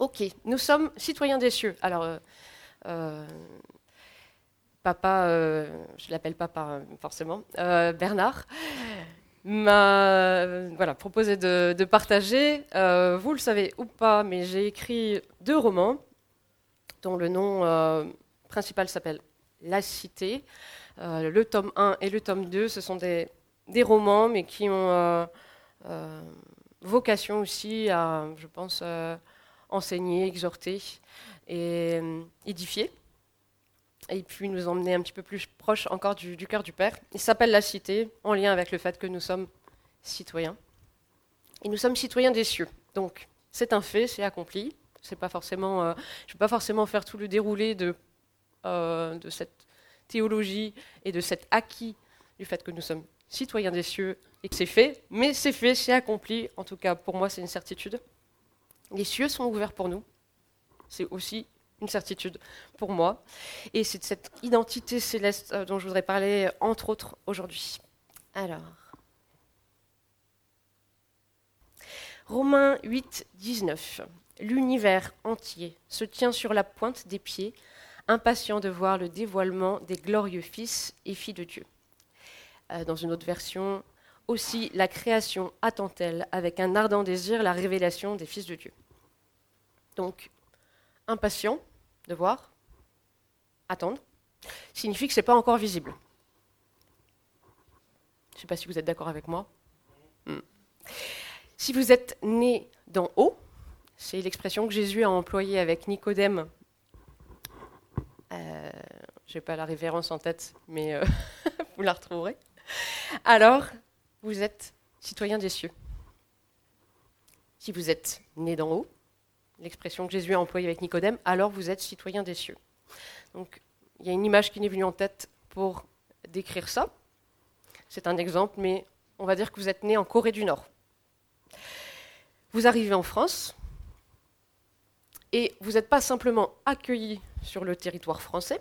Ok, nous sommes citoyens des cieux. Alors, euh, euh, papa, euh, je l'appelle papa hein, forcément, Bernard, m'a proposé de, partager. Vous le savez ou pas, mais j'ai écrit deux romans dont le nom principal s'appelle La Cité. Le tome 1 et le tome 2, ce sont des, romans, mais qui ont vocation aussi à, je pense, enseigner, exhorter et euh, édifier. Et puis nous emmener un petit peu plus proche encore du, cœur du Père. Il s'appelle La Cité, en lien avec le fait que nous sommes citoyens. Et nous sommes citoyens des cieux. Donc c'est un fait, c'est accompli. Pas forcément, euh, je ne vais pas forcément faire tout le déroulé de, euh, de cette théologie et de cet acquis du fait que nous sommes citoyens des cieux et que c'est fait, mais c'est fait, c'est accompli. En tout cas, pour moi, c'est une certitude. Les cieux sont ouverts pour nous. C'est aussi une certitude pour moi. Et c'est de cette identité céleste euh, dont je voudrais parler, euh, entre autres, aujourd'hui. Alors. Romains 8, 19. L'univers entier se tient sur la pointe des pieds, impatient de voir le dévoilement des glorieux fils et filles de Dieu. Euh, dans une autre version, aussi la création attend-elle avec un ardent désir la révélation des fils de Dieu. Donc, impatient de voir, attendre, signifie que ce n'est pas encore visible. Je ne sais pas si vous êtes d'accord avec moi. Hmm. Si vous êtes né d'en haut, c'est l'expression que Jésus a employée avec Nicodème. Euh, Je n'ai pas la référence en tête, mais euh, vous la retrouverez. Alors, vous êtes citoyen des cieux. Si vous êtes né d'en haut, l'expression que Jésus a employée avec Nicodème, alors vous êtes citoyen des cieux. Donc, il y a une image qui m'est venue en tête pour décrire ça. C'est un exemple, mais on va dire que vous êtes né en Corée du Nord. Vous arrivez en France et vous n'êtes pas simplement accueilli sur le territoire français,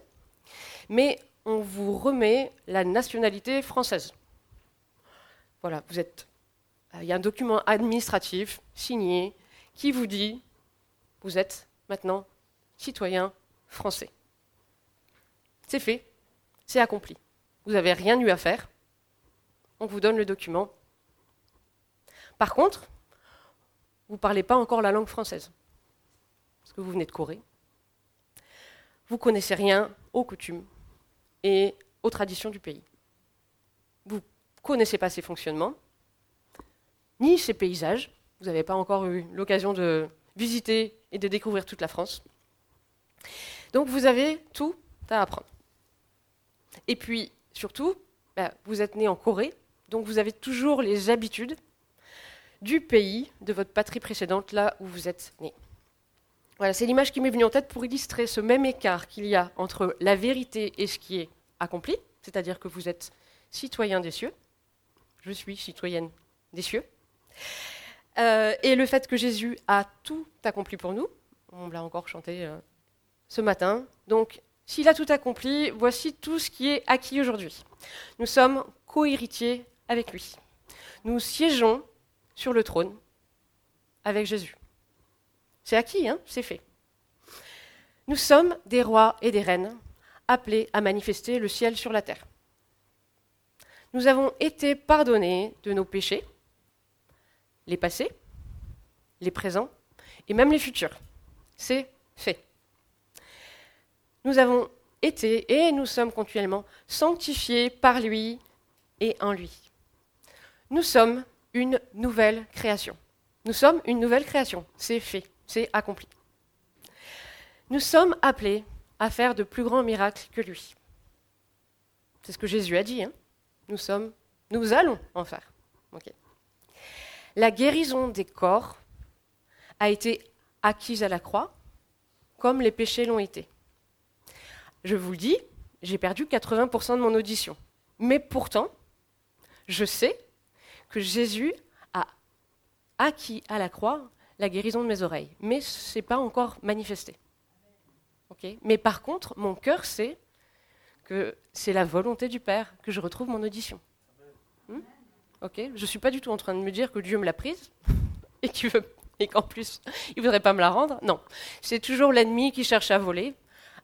mais on vous remet la nationalité française. Voilà, vous êtes. Il y a un document administratif signé qui vous dit vous êtes maintenant citoyen français. C'est fait, c'est accompli. Vous n'avez rien eu à faire. On vous donne le document. Par contre, vous ne parlez pas encore la langue française, parce que vous venez de Corée. Vous ne connaissez rien aux coutumes et aux traditions du pays. Vous connaissez pas ses fonctionnements, ni ses paysages. Vous n'avez pas encore eu l'occasion de visiter et de découvrir toute la France. Donc vous avez tout à apprendre. Et puis, surtout, bah, vous êtes né en Corée, donc vous avez toujours les habitudes du pays, de votre patrie précédente, là où vous êtes né. Voilà, c'est l'image qui m'est venue en tête pour illustrer ce même écart qu'il y a entre la vérité et ce qui est accompli, c'est-à-dire que vous êtes citoyen des cieux, je suis citoyenne des cieux, euh, et le fait que Jésus a tout accompli pour nous, on l'a encore chanté euh, ce matin, donc s'il a tout accompli, voici tout ce qui est acquis aujourd'hui. Nous sommes co-héritiers avec lui. Nous siégeons sur le trône avec Jésus. C'est acquis, hein c'est fait. Nous sommes des rois et des reines appelés à manifester le ciel sur la terre. Nous avons été pardonnés de nos péchés, les passés, les présents et même les futurs. C'est fait. Nous avons été et nous sommes continuellement sanctifiés par lui et en lui. Nous sommes une nouvelle création. Nous sommes une nouvelle création. C'est fait, c'est accompli. Nous sommes appelés à faire de plus grands miracles que lui. C'est ce que Jésus a dit. Hein nous sommes, nous allons en faire. La guérison des corps a été acquise à la croix, comme les péchés l'ont été. Je vous le dis, j'ai perdu 80% de mon audition. Mais pourtant, je sais que Jésus a acquis à la croix la guérison de mes oreilles. Mais ce n'est pas encore manifesté. Mais par contre, mon cœur sait que c'est la volonté du Père que je retrouve mon audition. Hmm ok Je ne suis pas du tout en train de me dire que Dieu me l'a prise et qu'il veut et qu'en plus, il ne voudrait pas me la rendre. Non, c'est toujours l'ennemi qui cherche à voler,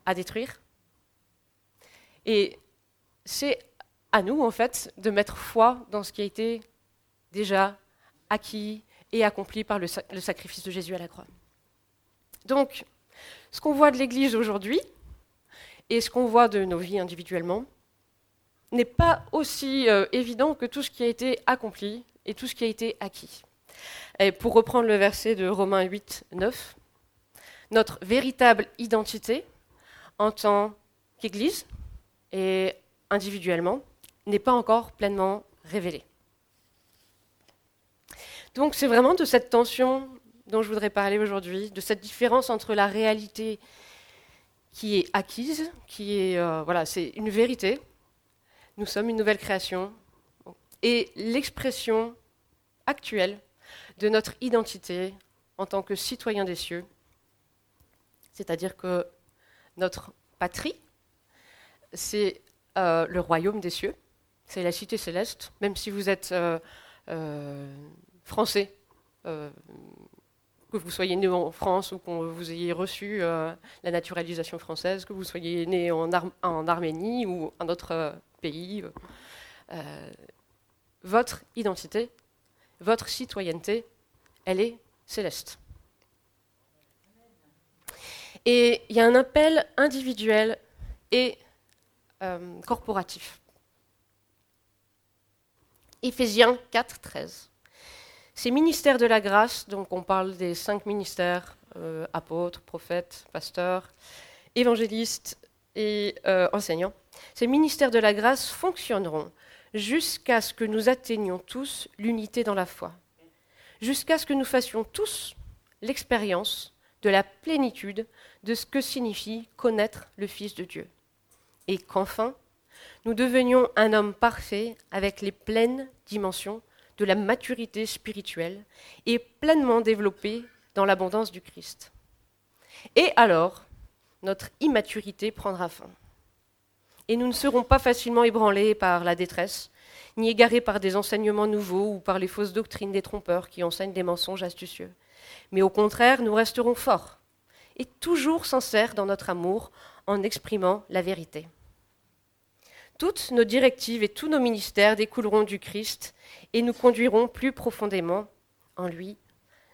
à détruire. Et c'est à nous, en fait, de mettre foi dans ce qui a été déjà acquis et accompli par le, le sacrifice de Jésus à la croix. Donc, ce qu'on voit de l'Église aujourd'hui et ce qu'on voit de nos vies individuellement n'est pas aussi euh, évident que tout ce qui a été accompli et tout ce qui a été acquis. Et pour reprendre le verset de Romains 8, 9, notre véritable identité en tant qu'Église et individuellement n'est pas encore pleinement révélée. Donc c'est vraiment de cette tension dont je voudrais parler aujourd'hui, de cette différence entre la réalité qui est acquise, qui est euh, voilà, c'est une vérité. Nous sommes une nouvelle création. Et l'expression actuelle de notre identité en tant que citoyen des cieux, c'est-à-dire que notre patrie, c'est euh, le royaume des cieux, c'est la cité céleste, même si vous êtes euh, français, que vous soyez né en France ou que vous ayez reçu euh, la naturalisation française, que vous soyez né en, Arménie ou un autre euh, pays, euh, votre identité, votre citoyenneté, elle est céleste. Et il y a un appel individuel et corporatif. Éphésiens 4, 13. Ces ministères de la grâce, donc on parle des cinq ministères, euh, apôtres, prophètes, pasteurs, évangélistes et euh, enseignants, ces ministères de la grâce fonctionneront jusqu'à ce que nous atteignions tous l'unité dans la foi, jusqu'à ce que nous fassions tous l'expérience de la plénitude de ce que signifie connaître le Fils de Dieu, et qu'enfin nous devenions un homme parfait avec les pleines dimensions de la maturité spirituelle et pleinement développée dans l'abondance du Christ. Et alors, notre immaturité prendra fin. Et nous ne serons pas facilement ébranlés par la détresse, ni égarés par des enseignements nouveaux ou par les fausses doctrines des trompeurs qui enseignent des mensonges astucieux. Mais au contraire, nous resterons forts et toujours sincères dans notre amour en exprimant la vérité. Toutes nos directives et tous nos ministères découleront du Christ et nous conduiront plus profondément en lui,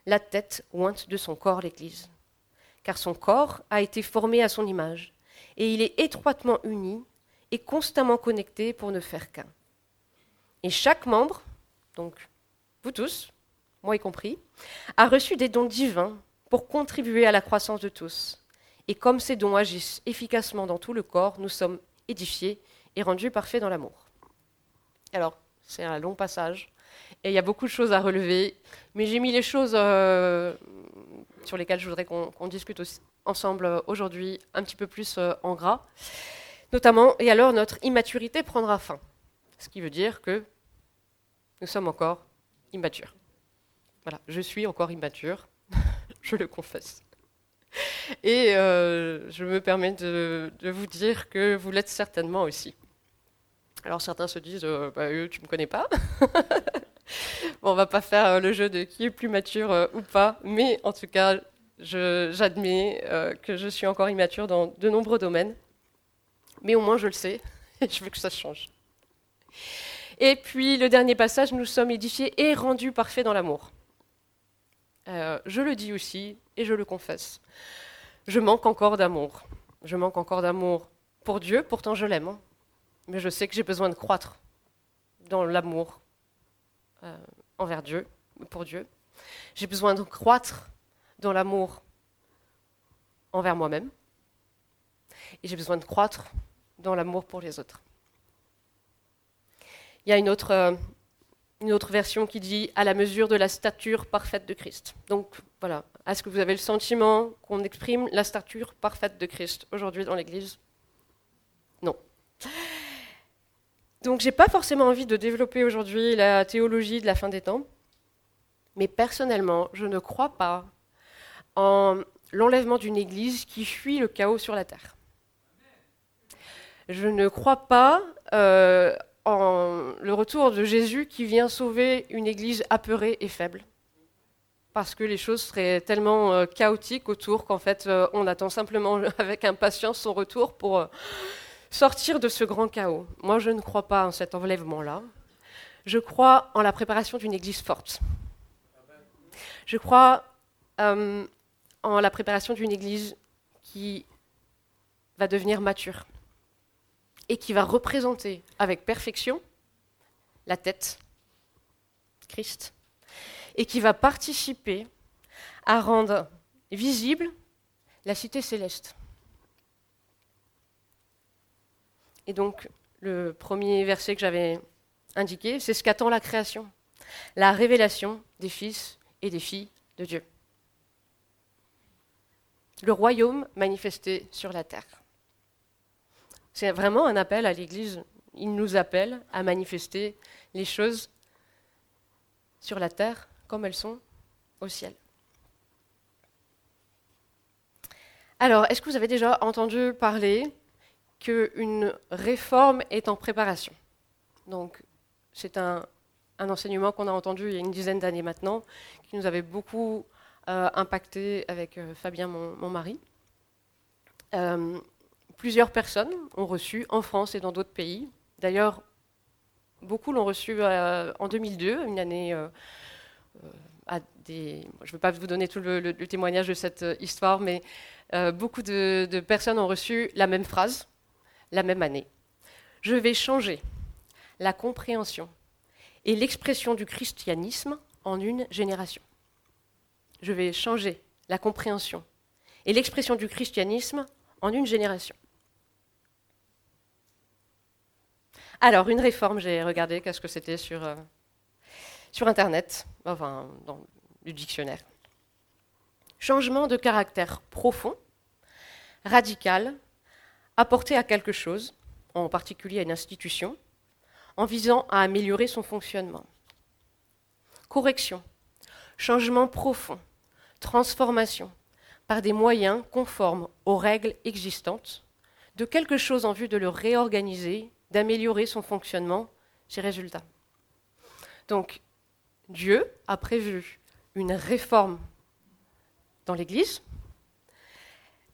la tête ointe de son corps, l'Église. Car son corps a été formé à son image, et il est étroitement uni et constamment connecté pour ne faire qu'un. Et chaque membre, donc vous tous, moi y compris, a reçu des dons divins pour contribuer à la croissance de tous. Et comme ces dons agissent efficacement dans tout le corps, nous sommes édifiés et rendu parfait dans l'amour. Alors, c'est un long passage, et il y a beaucoup de choses à relever, mais j'ai mis les choses euh, sur lesquelles je voudrais qu'on discute ensemble euh, aujourd'hui un petit peu plus euh, en gras. Notamment, et alors notre immaturité prendra fin, ce qui veut dire que nous sommes encore immatures. Voilà, je suis encore immature, je le confesse. Et je me permets de, vous dire que vous l'êtes certainement aussi. Alors certains se disent, euh, bah, tu me connais pas. bon, on va pas faire euh, le jeu de qui est plus mature euh, ou pas, mais en tout cas, j'admets que je suis encore immature dans de nombreux domaines. Mais au moins, je le sais, et je veux que ça change. Et puis, le dernier passage, nous sommes édifiés et rendus parfaits dans l'amour. je le dis aussi, et je le confesse. Je manque encore d'amour. Je manque encore d'amour pour Dieu, pourtant je l'aime. Hein mais je sais que j'ai besoin de croître dans l'amour euh, envers Dieu, pour Dieu. J'ai besoin de croître dans l'amour envers moi-même. Et j'ai besoin de croître dans l'amour pour les autres. Il y a une autre, euh, une autre version qui dit à la mesure de la stature parfaite de Christ. Donc voilà, est-ce que vous avez le sentiment qu'on exprime la stature parfaite de Christ aujourd'hui dans l'Église? Non. Donc j'ai pas forcément envie de développer aujourd'hui la théologie de la fin des temps, mais personnellement, je ne crois pas en l'enlèvement d'une Église qui fuit le chaos sur la terre. Je ne crois pas euh, en le retour de Jésus qui vient sauver une Église apeurée et faible. parce que les choses seraient tellement euh, chaotiques autour qu'en fait, euh, on attend simplement avec impatience son retour pour sortir de ce grand chaos. Moi, je ne crois pas en cet enlèvement-là. Je crois en la préparation d'une Église forte. Je crois en la préparation d'une Église qui va devenir mature et qui va représenter avec perfection la tête, Christ, et qui va participer à rendre visible la cité céleste. Et donc, le premier verset que j'avais indiqué, c'est ce qu'attend la création, la révélation des fils et des filles de Dieu. Le royaume manifesté sur la terre. C'est vraiment un appel à l'Église. Il nous appelle à manifester les choses sur la terre comme elles sont au ciel. Alors, est-ce que vous avez déjà entendu parler qu'une réforme est en préparation Donc, c'est un, enseignement qu'on a entendu il y a une dizaine d'années maintenant, qui nous avait beaucoup euh, impacté avec euh, Fabien, mon, mari. Euh, plusieurs personnes ont reçu en France et dans d'autres pays. D'ailleurs, beaucoup l'ont reçu en 2002, une année euh. Je ne veux pas vous donner tout le, témoignage de cette euh, histoire, mais euh, beaucoup de, personnes ont reçu la même phrase, la même année. Je vais changer la compréhension et l'expression du christianisme en une génération. Je vais changer la compréhension et l'expression du christianisme en une génération. Alors, une réforme, j'ai regardé qu'est-ce que c'était sur, sur Internet, enfin dans le dictionnaire. Changement de caractère profond, radical, apporté à quelque chose, en particulier à une institution, en visant à améliorer son fonctionnement. Correction, changement profond, transformation, par des moyens conformes aux règles existantes, de quelque chose en vue de le réorganiser, d'améliorer son fonctionnement, ses résultats. Donc, Dieu a prévu une réforme dans l'Église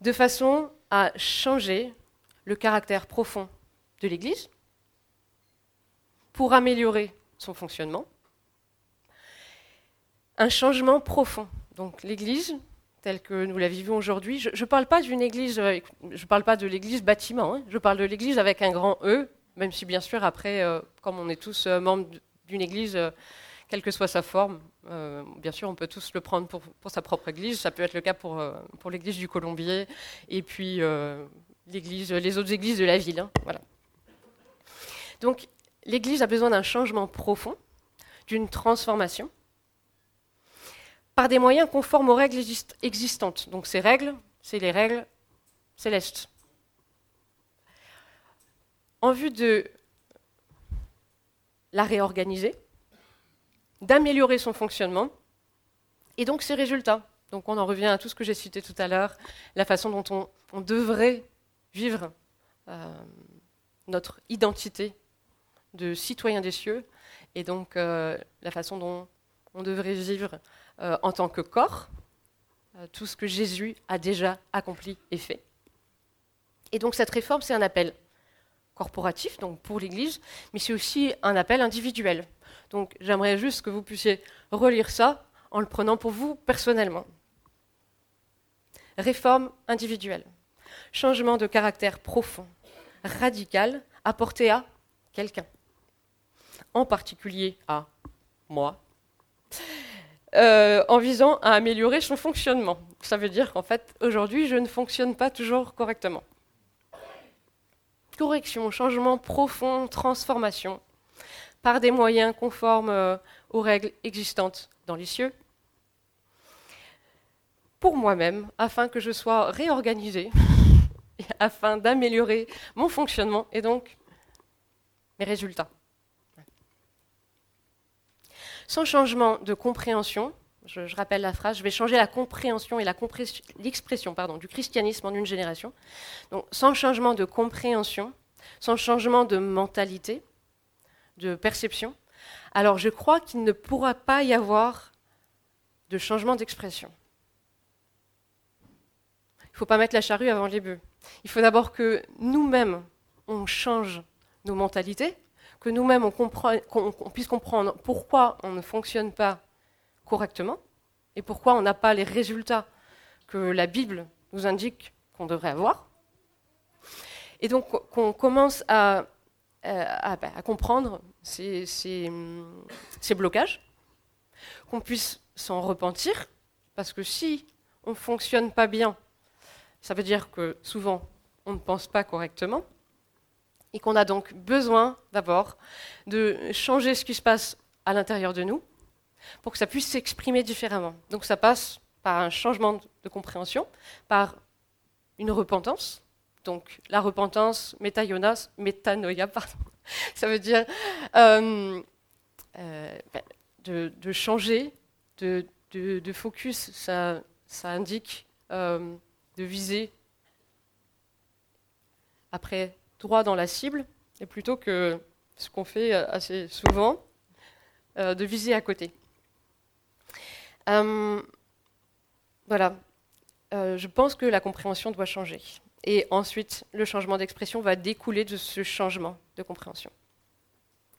de façon à changer le caractère profond de l'Église pour améliorer son fonctionnement. Un changement profond. Donc l'Église, telle que nous la vivons aujourd'hui, je ne parle pas d'une Église, euh, je parle pas de l'Église bâtiment, hein. je parle de l'Église avec un grand E, même si bien sûr après, euh, comme on est tous euh, membres d'une Église, quelle que soit sa forme. Bien sûr, on peut tous le prendre pour, sa propre église. Ça peut être le cas pour, pour l'église du Colombier et puis les autres églises de la ville. Hein, voilà. Donc, l'église a besoin d'un changement profond, d'une transformation, par des moyens conformes aux règles existantes. Donc, ces règles, c'est les règles célestes. En vue de la réorganiser, d'améliorer son fonctionnement et donc ses résultats. Donc on en revient à tout ce que j'ai cité tout à l'heure, la façon dont on, devrait vivre euh, notre identité de citoyen des cieux et donc euh, la façon dont on devrait vivre euh, en tant que corps, tout ce que Jésus a déjà accompli et fait. Et donc cette réforme, c'est un appel corporatif, donc pour l'Église, mais c'est aussi un appel individuel. Donc j'aimerais juste que vous puissiez relire ça en le prenant pour vous personnellement. Réforme individuelle. Changement de caractère profond, radical, apporté à quelqu'un. En particulier à moi. Euh, en visant à améliorer son fonctionnement. Ça veut dire qu'en fait, aujourd'hui, je ne fonctionne pas toujours correctement. Correction, changement profond, transformation par des moyens conformes euh, aux règles existantes dans les cieux, pour moi-même, afin que je sois réorganisé, afin d'améliorer mon fonctionnement et donc mes résultats. Sans changement de compréhension, je, rappelle la phrase, je vais changer la compréhension et l'expression du christianisme en une génération. Donc, sans changement de compréhension, sans changement de mentalité, de perception, alors je crois qu'il ne pourra pas y avoir de changement d'expression. Il ne faut pas mettre la charrue avant les bœufs. Il faut d'abord que nous-mêmes, on change nos mentalités, que nous-mêmes, on, puisse comprendre pourquoi on ne fonctionne pas correctement et pourquoi on n'a pas les résultats que la Bible nous indique qu'on devrait avoir. Et donc qu'on commence à, bah, comprendre ces, ces blocages, qu'on puisse s'en repentir, parce que si on ne fonctionne pas bien, ça veut dire que souvent on ne pense pas correctement, et qu'on a donc besoin d'abord de changer ce qui se passe à l'intérieur de nous pour que ça puisse s'exprimer différemment. Donc ça passe par un changement de compréhension, par une repentance. Donc la repentance, métaionas, métanoïa, pardon, ça veut dire euh, euh, ben, de, changer de, focus. Ça, ça indique euh, de viser après droit dans la cible, et plutôt que ce qu'on fait euh, assez souvent, euh, de viser à côté. Euh, voilà. je pense que la compréhension doit changer. Et ensuite, le changement d'expression va découler de ce changement de compréhension.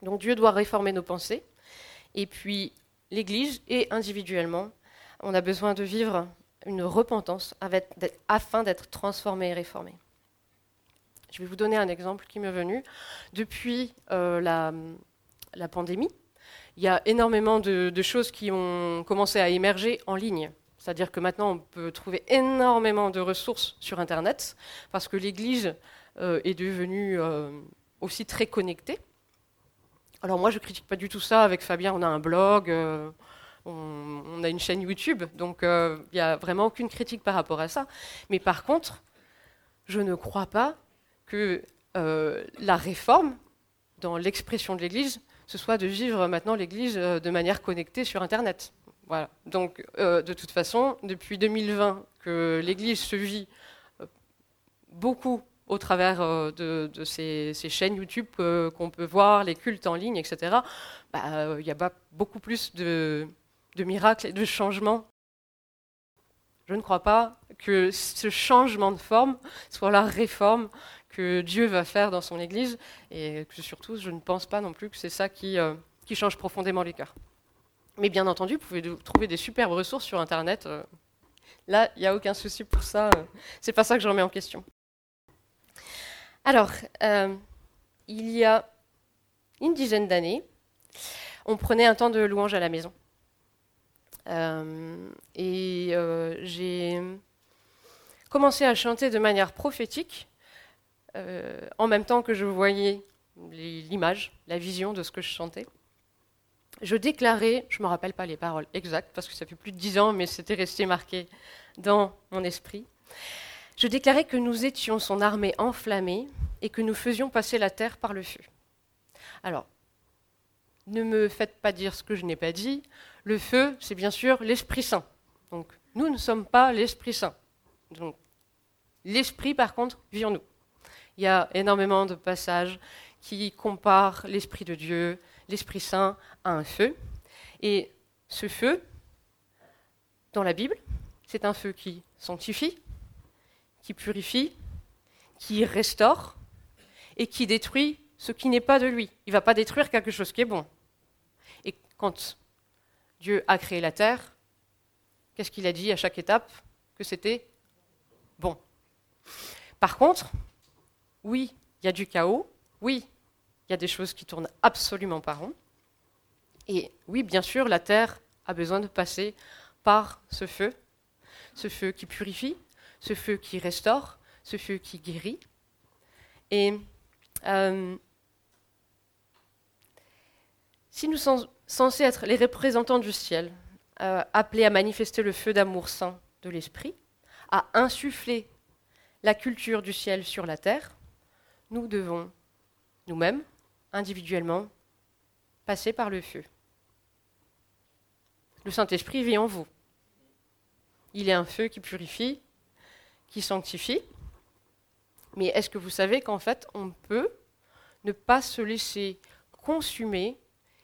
Donc Dieu doit réformer nos pensées. Et puis, l'Église et individuellement, on a besoin de vivre une repentance afin d'être transformé et réformé. Je vais vous donner un exemple qui m'est venu. Depuis euh, la, pandémie, il y a énormément de, choses qui ont commencé à émerger en ligne. C'est-à-dire que maintenant, on peut trouver énormément de ressources sur Internet, parce que l'Église euh, est devenue euh, aussi très connectée. Alors moi, je ne critique pas du tout ça. Avec Fabien, on a un blog, on, a une chaîne YouTube, donc il n'y a vraiment aucune critique par rapport à ça. Mais par contre, je ne crois pas que euh, la réforme, dans l'expression de l'Église, ce soit de vivre maintenant l'Église euh, de manière connectée sur Internet. Voilà. Donc, euh, de toute façon, depuis 2020, que l'Église se vit beaucoup au travers de, ces, chaînes YouTube qu'on peut voir, les cultes en ligne, etc., bah, il y a beaucoup plus de, de miracles et de changements. Je ne crois pas que ce changement de forme soit la réforme que Dieu va faire dans son Église, et que surtout, je ne pense pas non plus que c'est ça qui, euh, change profondément les cœurs. Mais bien entendu, vous pouvez trouver des superbes ressources sur Internet. Euh. là, il n'y a aucun souci pour ça. Euh. c'est pas ça que je remets en question. Alors, il y a une dizaine d'années, on prenait un temps de louange à la maison. Et j'ai commencé à chanter de manière prophétique euh, en même temps que je voyais l'image, la vision de ce que je chantais. Je déclarais, je ne me rappelle pas les paroles exactes parce que ça fait plus de dix ans, mais c'était resté marqué dans mon esprit. Je déclarais que nous étions son armée enflammée et que nous faisions passer la terre par le feu. Alors, ne me faites pas dire ce que je n'ai pas dit. Le feu, c'est bien sûr l'Esprit Saint. Donc, nous ne sommes pas l'Esprit Saint. Donc, l'Esprit, par contre, vit en nous il y a énormément de passages qui comparent l'Esprit de Dieu, l'Esprit Saint, à un feu. Et ce feu, dans la Bible, c'est un feu qui sanctifie, qui purifie, qui restaure et qui détruit ce qui n'est pas de lui. Il ne va pas détruire quelque chose qui est bon. Et quand Dieu a créé la terre, qu'est-ce qu'il a dit à chaque étape Que c'était bon? Par contre, oui, il y a du chaos, oui, il y a des choses qui tournent absolument pas rond. Et oui, bien sûr, la terre a besoin de passer par ce feu, ce feu qui purifie, ce feu qui restaure, ce feu qui guérit. Et euh, si nous sommes censés être les représentants du ciel, euh, appelés à manifester le feu d'amour saint de l'Esprit, à insuffler la culture du ciel sur la terre, nous devons, nous-mêmes, individuellement, passer par le feu. Le Saint-Esprit vit en vous. Il est un feu qui purifie, qui sanctifie. Mais est-ce que vous savez qu'en fait, on peut ne pas se laisser consumer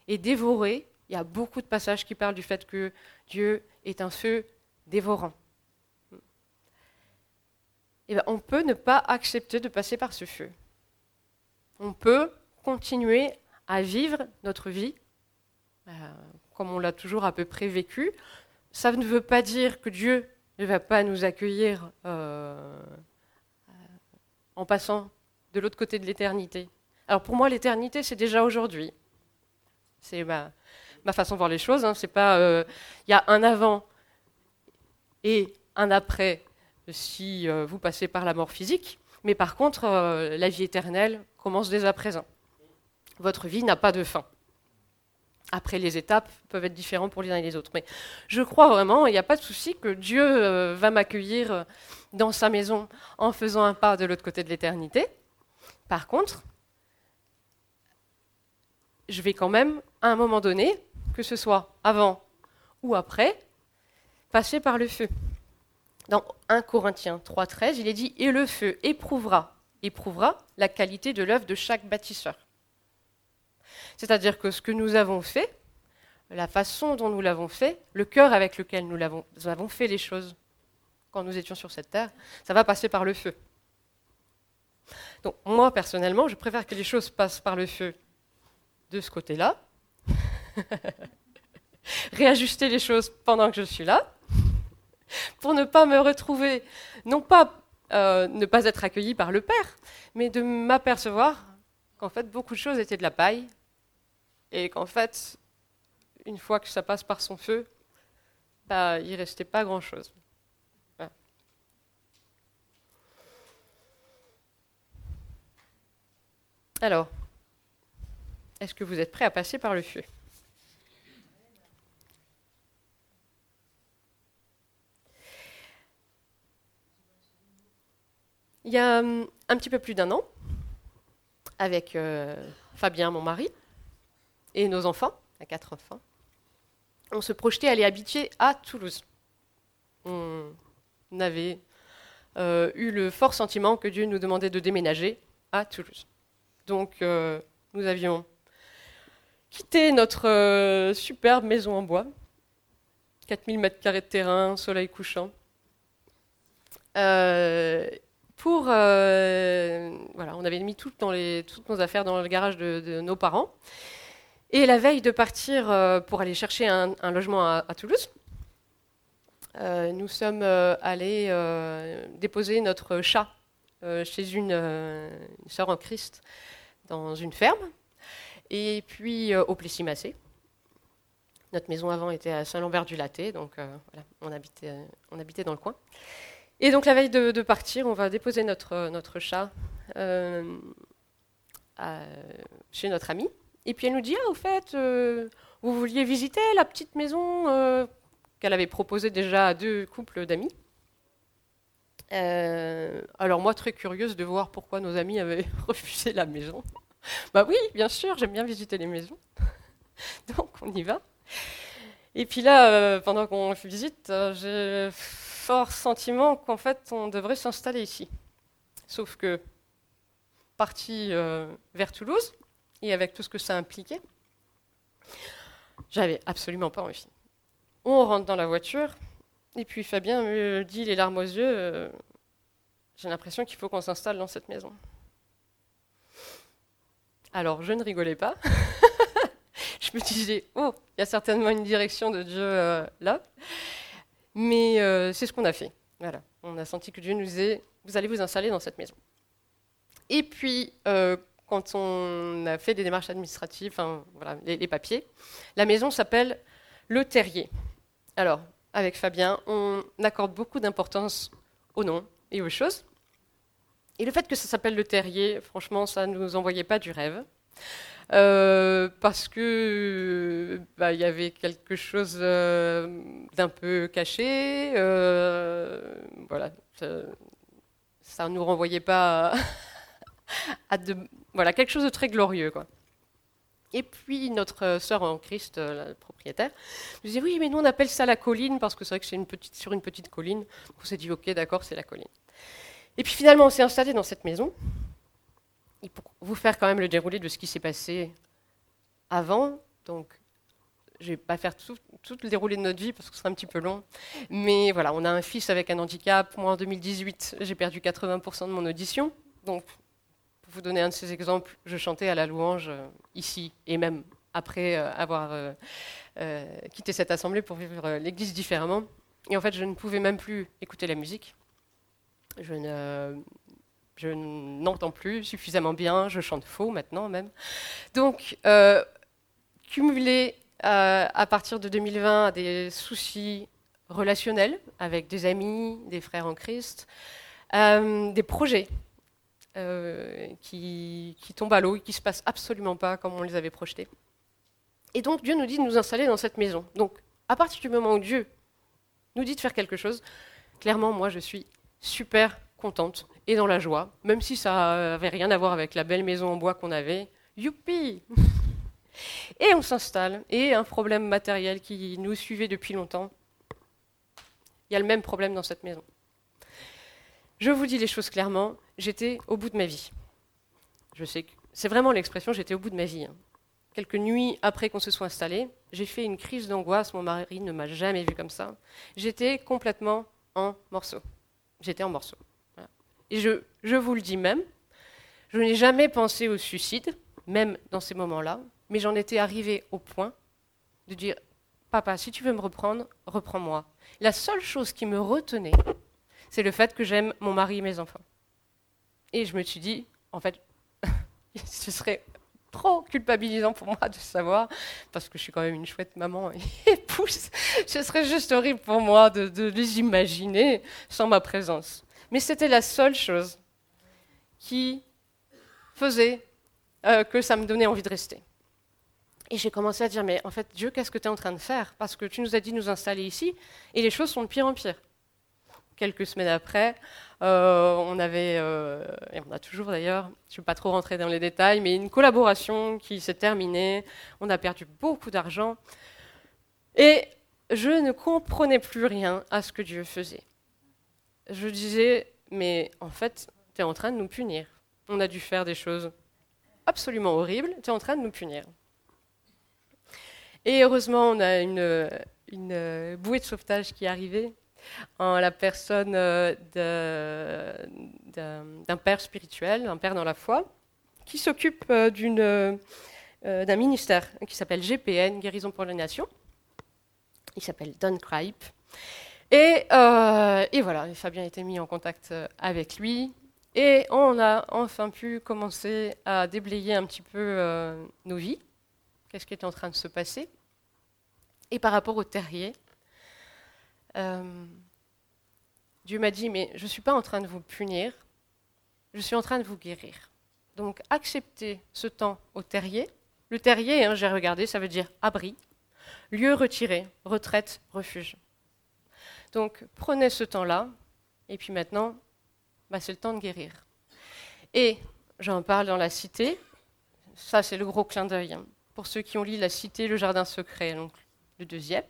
et dévorer Il y a beaucoup de passages qui parlent du fait que Dieu est un feu dévorant. Eh ben, on peut ne pas accepter de passer par ce feu. On peut continuer à vivre notre vie euh, comme on l'a toujours à peu près vécu. Ça ne veut pas dire que Dieu ne va pas nous accueillir euh, en passant de l'autre côté de l'éternité. Alors pour moi, l'éternité, c'est déjà aujourd'hui. C'est ma, façon de voir les choses. Hein. C'est pas, euh, il y a un avant et un après si euh, vous passez par la mort physique. Mais par contre, euh, la vie éternelle commence dès à présent. Votre vie n'a pas de fin. Après, les étapes peuvent être différentes pour les uns et les autres. Mais je crois vraiment, il n'y a pas de souci que Dieu va m'accueillir dans sa maison en faisant un pas de l'autre côté de l'éternité. Par contre, je vais quand même, à un moment donné, que ce soit avant ou après, passer par le feu. Dans 1 Corinthiens 3.13, il est dit Et le feu éprouvera, éprouvera la qualité de l'œuvre de chaque bâtisseur. C'est-à-dire que ce que nous avons fait, la façon dont nous l'avons fait, le cœur avec lequel nous avons, nous avons fait les choses quand nous étions sur cette terre, ça va passer par le feu. Donc moi, personnellement, je préfère que les choses passent par le feu de ce côté-là, réajuster les choses pendant que je suis là, pour ne pas me retrouver, non pas euh, ne pas être accueilli par le Père, mais de m'apercevoir qu'en fait beaucoup de choses étaient de la paille, et qu'en fait, une fois que ça passe par son feu, bah, il restait pas grand-chose. Alors, est-ce que vous êtes prêt à passer par le feu? Il y a hum, un petit peu plus d'un an, avec euh, Fabien, mon mari, et nos enfants, à quatre enfants, on se projetait à aller habiter à Toulouse. On avait euh, eu le fort sentiment que Dieu nous demandait de déménager à Toulouse. Donc euh, nous avions quitté notre euh, superbe maison en bois, 4000 mètres carrés de terrain, soleil couchant, euh, pour voilà, on avait mis toutes nos affaires dans le garage de, nos parents. Et la veille de partir pour aller chercher un, logement à, Toulouse, nous sommes allés déposer notre chat chez une, une sœur en Christ dans une ferme, et puis euh, au Plessis-Massé. Notre maison avant était à Saint-Lambert-du-Laté, donc euh, voilà, on habitait, on habitait dans le coin. Et donc la veille de, partir, on va déposer notre, notre chat euh, chez notre amie. Et puis elle nous dit, ah, au fait, vous vouliez visiter la petite maison qu'elle avait proposée déjà à deux couples d'amis. Euh, alors moi, très curieuse de voir pourquoi nos amis avaient refusé la maison. Bah oui, bien sûr, j'aime bien visiter les maisons. Donc on y va. Et puis là, euh, pendant qu'on visite, euh, j'ai fort sentiment qu'en fait, on devrait s'installer ici. Sauf que, parti vers Toulouse, et avec tout ce que ça impliquait, j'avais absolument pas envie. On rentre dans la voiture, et puis Fabien me dit, les larmes aux yeux, euh, j'ai l'impression qu'il faut qu'on s'installe dans cette maison. Alors, je ne rigolais pas. je me disais, oh, il y a certainement une direction de Dieu euh, là. Mais euh, c'est ce qu'on a fait. On a senti que Dieu nous disait, vous allez vous installer dans cette maison. Et puis, quand on a fait des démarches administratives, les, les papiers, la maison s'appelle Le Terrier. Alors, avec Fabien, on accorde beaucoup d'importance aux noms et aux choses. Et le fait que ça s'appelle le terrier, franchement, ça ne nous envoyait pas du rêve. Euh, parce que bah, il y avait quelque chose euh, d'un peu caché, euh, voilà, ça, ne nous renvoyait pas à, de, voilà quelque chose de très glorieux, quoi. Et puis notre sœur en Christ, euh, la propriétaire, nous disait oui, mais nous on appelle ça la colline parce que c'est vrai que c'est une petite, sur une petite colline. On s'est dit ok, d'accord, c'est la colline. Et puis finalement, on s'est installé dans cette maison. Et pour vous faire quand même le déroulé de ce qui s'est passé avant, donc je ne vais pas faire tout, le déroulé de notre vie parce que ce serait un petit peu long. Mais voilà, on a un fils avec un handicap. Moi, en 2018, j'ai perdu 80% de mon audition. Donc, pour vous donner un de ces exemples, je chantais à la louange euh, ici et même après euh, avoir euh, quitté cette assemblée pour vivre l'église différemment. Et en fait, je ne pouvais même plus écouter la musique. Je ne je n'entends plus suffisamment bien, je chante faux maintenant même. Donc, euh, cumuler euh, à partir de 2020 des soucis relationnels avec des amis, des frères en Christ, euh, des projets qui, qui, tombent à l'eau et qui ne se passent absolument pas comme on les avait projetés. Et donc Dieu nous dit de nous installer dans cette maison. Donc à partir du moment où Dieu nous dit de faire quelque chose, clairement moi je suis super contente et dans la joie, même si ça n'avait rien à voir avec la belle maison en bois qu'on avait. Youpi Et on s'installe, et un problème matériel qui nous suivait depuis longtemps. Il y a le même problème dans cette maison. Je vous dis les choses clairement, j'étais au bout de ma vie. Je sais que c'est vraiment l'expression j'étais au bout de ma vie. Hein. Quelques nuits après qu'on se soit installé, j'ai fait une crise d'angoisse, mon mari ne m'a jamais vu comme ça. J'étais complètement en morceaux. J'étais en morceaux. Et je, vous le dis même, je n'ai jamais pensé au suicide, même dans ces moments-là, mais j'en étais arrivée au point de dire Papa, si tu veux me reprendre, reprends-moi. La seule chose qui me retenait, c'est le fait que j'aime mon mari et mes enfants. Et je me suis dit, en fait, ce serait trop culpabilisant pour moi de savoir, parce que je suis quand même une chouette maman et épouse, ce serait juste horrible pour moi de, les imaginer sans ma présence. Mais c'était la seule chose qui faisait euh, que ça me donnait envie de rester. Et j'ai commencé à dire, mais en fait, Dieu, qu'est-ce que tu es en train de faire? Parce que tu nous as dit de nous installer ici, et les choses sont de pire en pire. Quelques semaines après, euh, on avait, euh, et on a toujours d'ailleurs, je ne vais pas trop rentrer dans les détails, mais une collaboration qui s'est terminée, on a perdu beaucoup d'argent, et je ne comprenais plus rien à ce que Dieu faisait. Je disais, mais en fait, tu es en train de nous punir. On a dû faire des choses absolument horribles, tu es en train de nous punir. Et heureusement, on a une, une bouée de sauvetage qui est arrivée en la personne euh, d'un père spirituel, un père dans la foi, qui s'occupe euh, euh, d'un ministère qui s'appelle GPN, Guérison pour la Nation. Il s'appelle Don Cripe. Et, voilà, Fabien a été mis en contact avec lui. Et on a enfin pu commencer à déblayer un petit peu nos vies. Qu'est-ce qui est en train de se passer? Et par rapport au terrier, Dieu m'a dit, mais je ne suis pas en train de vous punir, je suis en train de vous guérir. Donc acceptez ce temps au terrier. Le terrier, hein, j'ai regardé, ça veut dire abri, lieu retiré, retraite, refuge. Donc prenez ce temps-là, et puis maintenant, bah, c'est le temps de guérir. Et j'en parle dans la cité, ça c'est le gros clin d'œil. Hein. Pour ceux qui ont lu La Cité, le Jardin secret, donc le deuxième.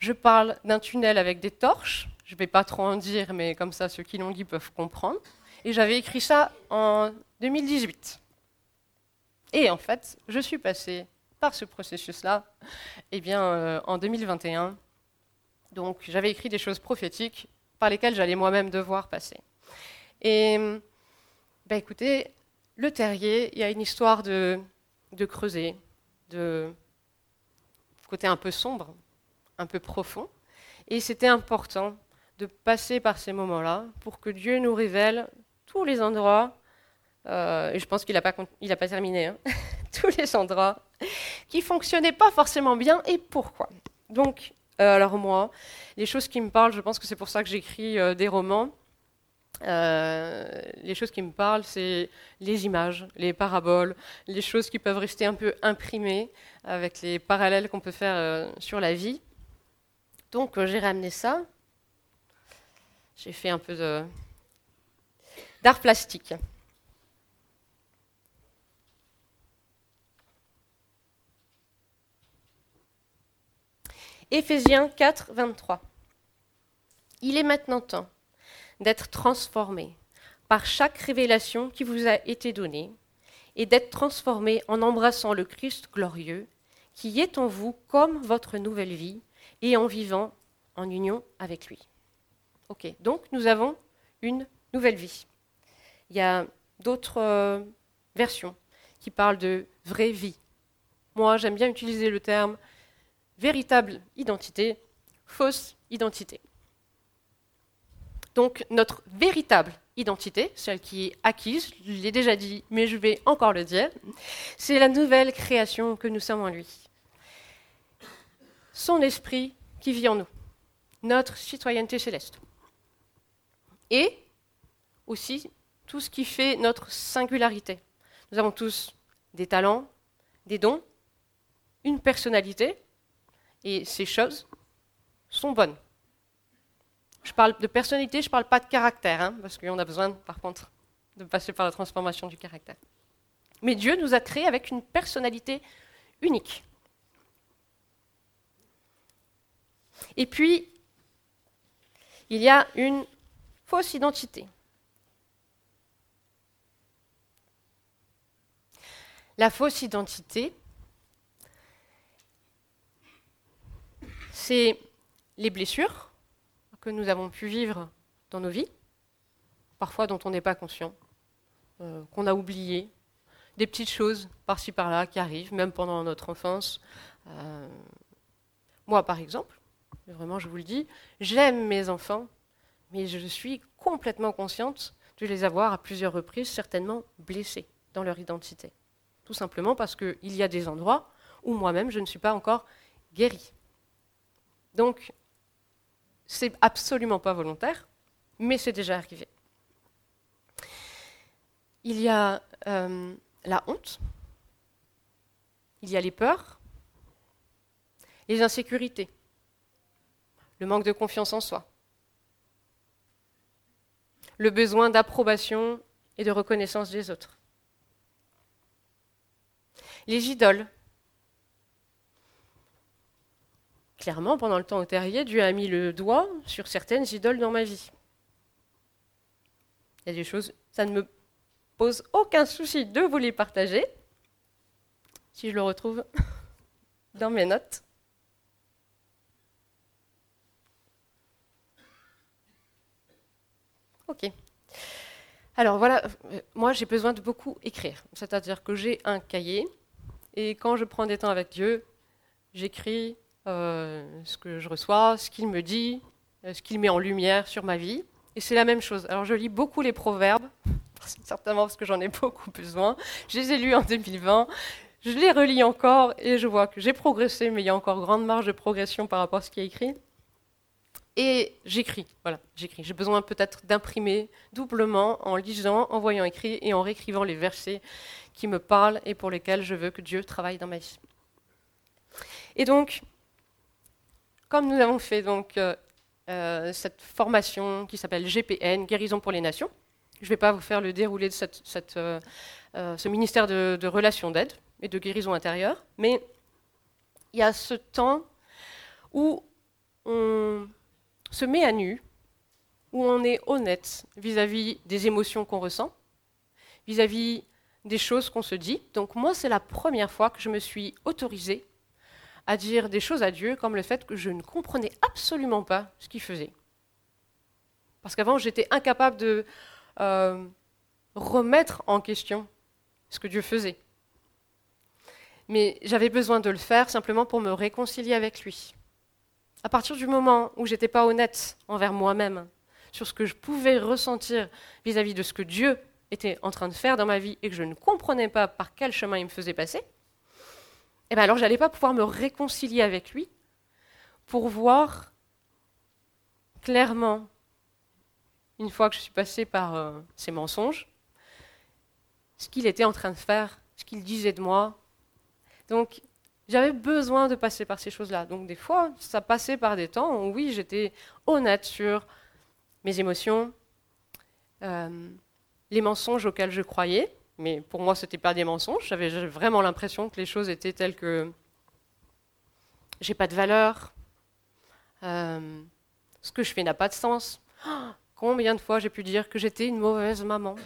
Je parle d'un tunnel avec des torches, je ne vais pas trop en dire, mais comme ça ceux qui l'ont lu peuvent comprendre. Et j'avais écrit ça en 2018. Et en fait, je suis passée par ce processus-là eh bien, euh, en 2021 donc j'avais écrit des choses prophétiques par lesquelles j'allais moi-même devoir passer. Et ben, écoutez, le terrier, il y a une histoire de, de creuser, de côté un peu sombre, un peu profond. Et c'était important de passer par ces moments-là pour que Dieu nous révèle tous les endroits, euh, et je pense qu'il n'a pas, pas terminé, hein, tous les endroits qui fonctionnaient pas forcément bien et pourquoi. Donc euh, alors moi, les choses qui me parlent, je pense que c'est pour ça que j'écris euh, des romans. Les choses qui me parlent, c'est les images, les paraboles, les choses qui peuvent rester un peu imprimées avec les parallèles qu'on peut faire sur la vie. Donc j'ai ramené ça. J'ai fait un peu d'art plastique. Éphésiens 4, 23. Il est maintenant temps d'être transformé par chaque révélation qui vous a été donnée et d'être transformé en embrassant le Christ glorieux qui est en vous comme votre nouvelle vie et en vivant en union avec lui. Ok, donc nous avons une nouvelle vie. Il y a d'autres euh, versions qui parlent de vraie vie. Moi, j'aime bien utiliser le terme véritable identité, fausse identité. Donc notre véritable identité, celle qui est acquise, je l'ai déjà dit, mais je vais encore le dire, c'est la nouvelle création que nous sommes en lui. Son esprit qui vit en nous, notre citoyenneté céleste. Et aussi tout ce qui fait notre singularité. Nous avons tous des talents, des dons, une personnalité, et ces choses sont bonnes. Je parle de personnalité, je ne parle pas de caractère, hein, parce qu'on a besoin, par contre, de passer par la transformation du caractère. Mais Dieu nous a créés avec une personnalité unique. Et puis, il y a une fausse identité. La fausse identité, c'est les blessures, que nous avons pu vivre dans nos vies, parfois dont on n'est pas conscient, euh, qu'on a oublié, des petites choses par-ci par-là qui arrivent, même pendant notre enfance. Euh, moi, par exemple, vraiment, je vous le dis, j'aime mes enfants, mais je suis complètement consciente de les avoir à plusieurs reprises certainement blessés dans leur identité. Tout simplement parce qu'il y a des endroits où moi-même je ne suis pas encore guérie. Donc, c'est absolument pas volontaire, mais c'est déjà arrivé. Il y a euh, la honte, il y a les peurs, les insécurités, le manque de confiance en soi, le besoin d'approbation et de reconnaissance des autres, les idoles, Clairement, pendant le temps au terrier, Dieu a mis le doigt sur certaines idoles dans ma vie. Il y a des choses, ça ne me pose aucun souci de vous les partager, si je le retrouve dans mes notes. Ok. Alors voilà, moi j'ai besoin de beaucoup écrire. C'est-à-dire que j'ai un cahier et quand je prends des temps avec Dieu, j'écris euh, ce que je reçois, ce qu'il me dit, euh, ce qu'il met en lumière sur ma vie. Et c'est la même chose. Alors je lis beaucoup les proverbes, certainement parce que j'en ai beaucoup besoin. Je les ai lus en 2020. Je les relis encore et je vois que j'ai progressé, mais il y a encore grande marge de progression par rapport à ce qui est écrit. Et j'écris, voilà, j'écris. J'ai besoin peut-être d'imprimer doublement en lisant, en voyant écrit et en réécrivant les versets qui me parlent et pour lesquels je veux que Dieu travaille dans ma vie. Et donc, comme nous avons fait donc euh, euh, cette formation qui s'appelle GPN, Guérison pour les Nations, je ne vais pas vous faire le déroulé de euh, ce ministère de relations d'aide et de guérison intérieure, mais il y a ce temps où on se met à nu, où on est honnête vis-à-vis des émotions qu'on ressent, vis-à-vis des choses qu'on se dit. Donc moi, c'est la première fois que je me suis autorisée à dire des choses à Dieu, comme le fait que je ne comprenais absolument pas ce qu'il faisait. Parce qu'avant, j'étais incapable de euh, remettre en question ce que Dieu faisait. Mais j'avais besoin de le faire simplement pour me réconcilier avec lui. À partir du moment où j'étais pas honnête envers moi-même sur ce que je pouvais ressentir vis-à-vis -vis de ce que Dieu était en train de faire dans ma vie et que je ne comprenais pas par quel chemin il me faisait passer, eh bien alors je n'allais pas pouvoir me réconcilier avec lui pour voir clairement, une fois que je suis passée par euh, ces mensonges, ce qu'il était en train de faire, ce qu'il disait de moi. Donc j'avais besoin de passer par ces choses-là. Donc des fois, ça passait par des temps où oui, j'étais honnête sur mes émotions, euh, les mensonges auxquels je croyais, mais pour moi, ce n'était pas des mensonges. J'avais vraiment l'impression que les choses étaient telles que j'ai pas de valeur, euh, ce que je fais n'a pas de sens. combien de fois j'ai pu dire que j'étais une mauvaise maman?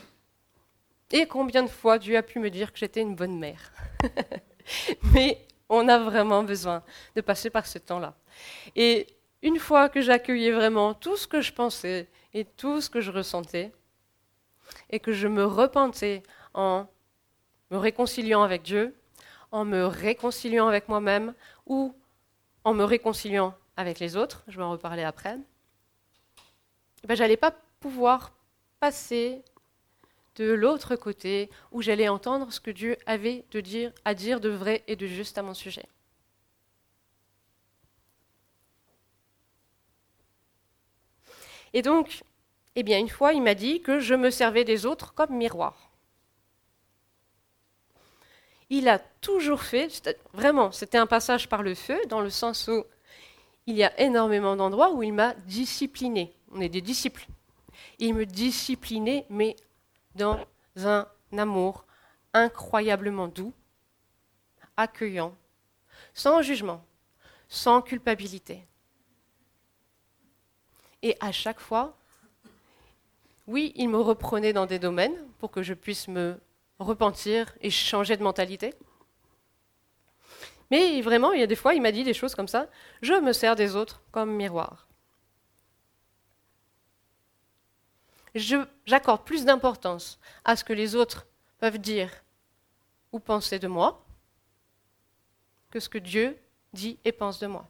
Et combien de fois Dieu a pu me dire que j'étais une bonne mère? Mais on a vraiment besoin de passer par ce temps-là. Et une fois que j'accueillais vraiment tout ce que je pensais et tout ce que je ressentais, et que je me repentais en me réconciliant avec Dieu, en me réconciliant avec moi-même ou en me réconciliant avec les autres, je vais en reparler après, eh ben, je n'allais pas pouvoir passer de l'autre côté où j'allais entendre ce que Dieu avait de dire, à dire de vrai et de juste à mon sujet. Et donc, eh bien, une fois, il m'a dit que je me servais des autres comme miroir. Il a toujours fait, vraiment, c'était un passage par le feu, dans le sens où il y a énormément d'endroits où il m'a discipliné. On est des disciples. Il me disciplinait, mais dans un amour incroyablement doux, accueillant, sans jugement, sans culpabilité. Et à chaque fois, oui, il me reprenait dans des domaines pour que je puisse me repentir et changer de mentalité. Mais vraiment, il y a des fois, il m'a dit des choses comme ça. Je me sers des autres comme miroir. J'accorde plus d'importance à ce que les autres peuvent dire ou penser de moi que ce que Dieu dit et pense de moi.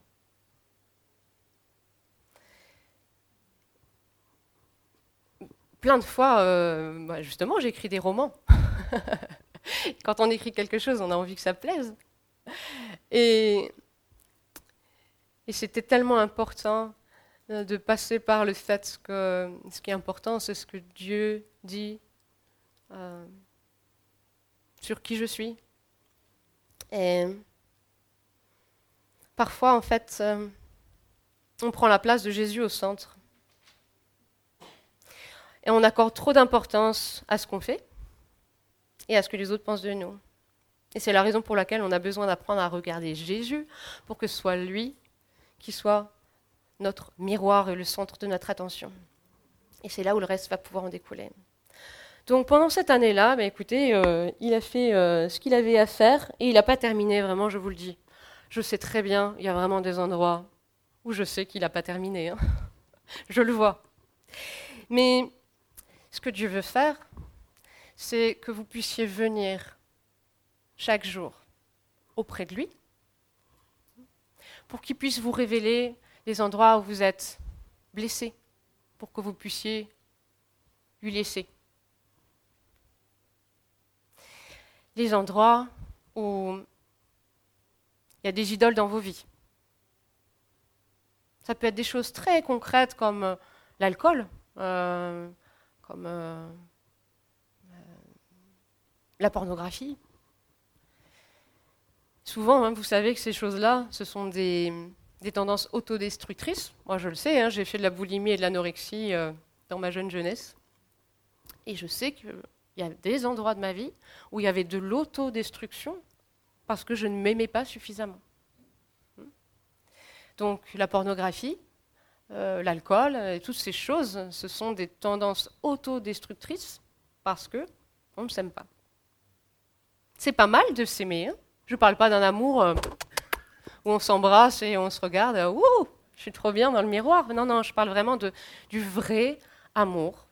plein de fois, euh, bah, justement, j'écris des romans. Quand on écrit quelque chose, on a envie que ça plaise. Et, c'était tellement important de passer par le fait que ce qui est important, c'est ce que Dieu dit euh, sur qui je suis. Et parfois, en fait, on prend la place de Jésus au centre et on accorde trop d'importance à ce qu'on fait et à ce que les autres pensent de nous. Et c'est la raison pour laquelle on a besoin d'apprendre à regarder Jésus pour que ce soit lui qui soit notre miroir et le centre de notre attention. Et c'est là où le reste va pouvoir en découler. Donc pendant cette année-là, bah, écoutez, euh, il a fait euh, ce qu'il avait à faire et il n'a pas terminé, vraiment, je vous le dis. Je sais très bien, il y a vraiment des endroits où je sais qu'il n'a pas terminé. Hein. je le vois. Mais ce que Dieu veut faire, c'est que vous puissiez venir chaque jour auprès de lui pour qu'il puisse vous révéler les endroits où vous êtes blessé, pour que vous puissiez lui laisser. Les endroits où il y a des idoles dans vos vies. Ça peut être des choses très concrètes comme l'alcool. Euh, comme euh, euh, la pornographie. Souvent, hein, vous savez que ces choses-là, ce sont des, tendances autodestructrices. Moi, je le sais, hein, j'ai fait de la boulimie et de l'anorexie euh, dans ma jeune jeunesse. Et je sais qu'il y a des endroits de ma vie où il y avait de l'autodestruction parce que je ne m'aimais pas suffisamment. Donc la pornographie, euh, l'alcool et toutes ces choses, ce sont des tendances autodestructrices parce que on ne s'aime pas. C'est pas mal de s'aimer. Hein. je ne parle pas d'un amour euh, où on s'embrasse et on se regarde. Euh, Ouh, je suis trop bien dans le miroir. Non, non, je parle vraiment du vrai amour.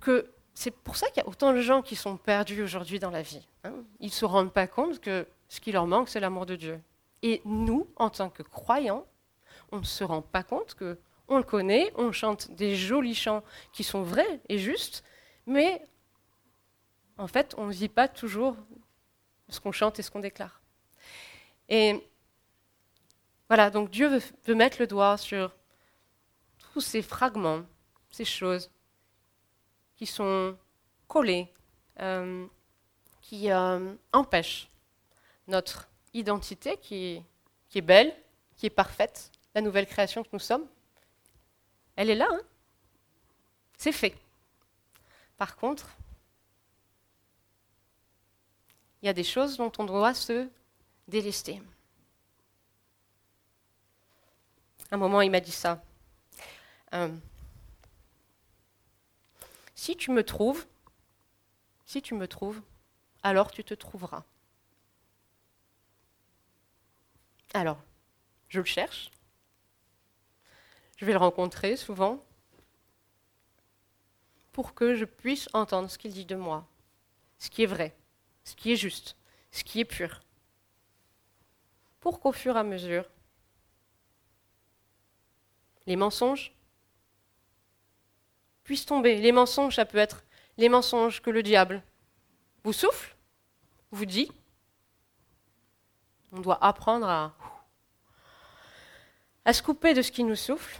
Que c'est pour ça qu'il y a autant de gens qui sont perdus aujourd'hui dans la vie. Hein. Ils ne se rendent pas compte que ce qui leur manque, c'est l'amour de Dieu. Et nous, en tant que croyants, on ne se rend pas compte que on le connaît, on chante des jolis chants qui sont vrais et justes, mais en fait, on ne vit pas toujours ce qu'on chante et ce qu'on déclare. Et voilà, donc Dieu veut, mettre le doigt sur tous ces fragments, ces choses qui sont collées, euh, qui euh, empêchent notre identité qui est belle, qui est parfaite, la nouvelle création que nous sommes, elle est là. Hein C'est fait. Par contre, il y a des choses dont on doit se délester. un moment, il m'a dit ça. Euh, si tu me trouves, si tu me trouves, alors tu te trouveras. Alors, je le cherche. Je vais le rencontrer souvent pour que je puisse entendre ce qu'il dit de moi, ce qui est vrai, ce qui est juste, ce qui est pur. Pour qu'au fur et à mesure, les mensonges puissent tomber. Les mensonges, ça peut être les mensonges que le diable vous souffle, vous dit. On doit apprendre à, se couper de ce qui nous souffle.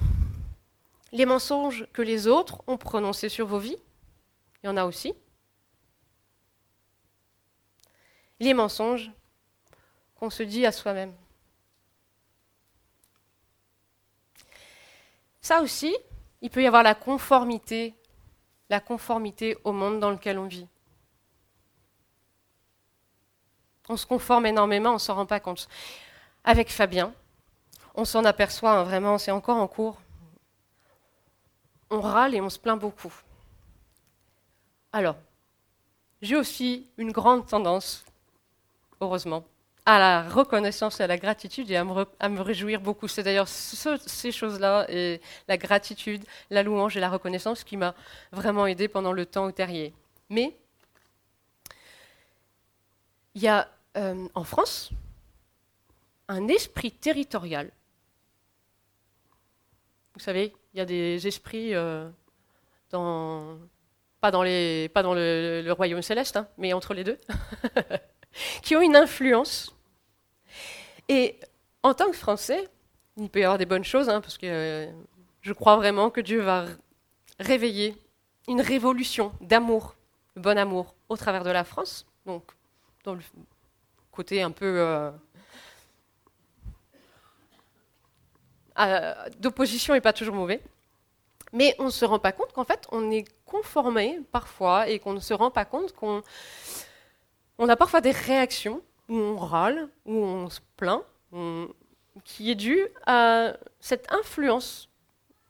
Les mensonges que les autres ont prononcés sur vos vies, il y en a aussi. Les mensonges qu'on se dit à soi-même. Ça aussi, il peut y avoir la conformité, la conformité au monde dans lequel on vit. On se conforme énormément, on ne s'en rend pas compte. Avec Fabien, on s'en aperçoit hein, vraiment, c'est encore en cours. On râle et on se plaint beaucoup. Alors, j'ai aussi une grande tendance, heureusement, à la reconnaissance et à la gratitude et à me, réjouir beaucoup. C'est d'ailleurs ces choses-là, et la gratitude, la louange et la reconnaissance qui m'a vraiment aidé pendant le temps au terrier. Mais il y a euh, en France un esprit territorial. Vous savez, il y a des esprits euh, dans, pas dans, le, royaume céleste, hein, mais entre les deux. qui ont une influence. Et en tant que Français, il peut y avoir des bonnes choses, hein, parce que euh, je crois vraiment que Dieu va réveiller une révolution d'amour, bon amour, au travers de la France. Donc, dans le côté un peu euh, d'opposition n'est pas toujours mauvais. Mais on ne se rend pas compte qu'en fait, on est conformé parfois et qu'on ne se rend pas compte qu'on on a parfois des réactions où on râle, où on se plaint, qui est due à cette influence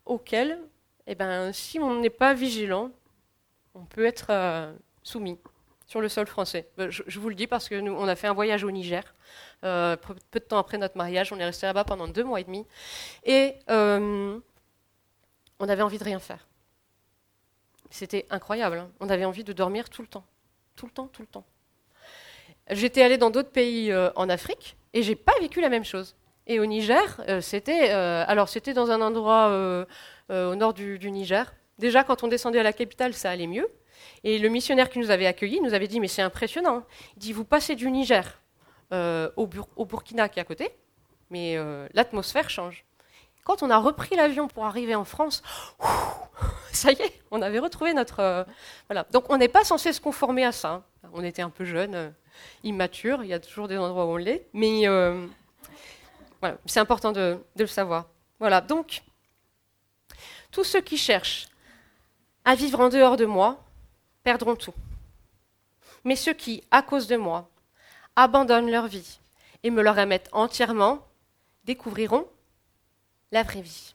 auquel, eh ben, si on n'est pas vigilant, on peut être euh, soumis sur le sol français. Euh, je, vous le dis parce que nous, on a fait un voyage au Niger. Euh, peu de temps après notre mariage, on est resté là-bas pendant deux mois et demi. Et on avait envie de rien faire. C'était incroyable. Hein. On avait envie de dormir tout le temps. Tout le temps, tout le temps. J'étais allée dans d'autres pays euh, en Afrique et j'ai pas vécu la même chose. Et au Niger, euh, c'était euh, alors c'était dans un endroit au nord du, Niger. Déjà, quand on descendait à la capitale, ça allait mieux. Et le missionnaire qui nous avait accueillis nous avait dit mais c'est impressionnant. Il dit vous passez du Niger au, au, Burkina qui est à côté, mais l'atmosphère change. Quand on a repris l'avion pour arriver en France, ça y est, on avait retrouvé notre voilà. Donc on n'est pas censé se conformer à ça. Hein. On était un peu jeunes immature. Il y a toujours des endroits où on l'est. Mais euh, c'est important de, de, le savoir. Voilà, donc, tous ceux qui cherchent à vivre en dehors de moi perdront tout. Mais ceux qui, à cause de moi, abandonnent leur vie et me leur remettent entièrement, découvriront la vraie vie.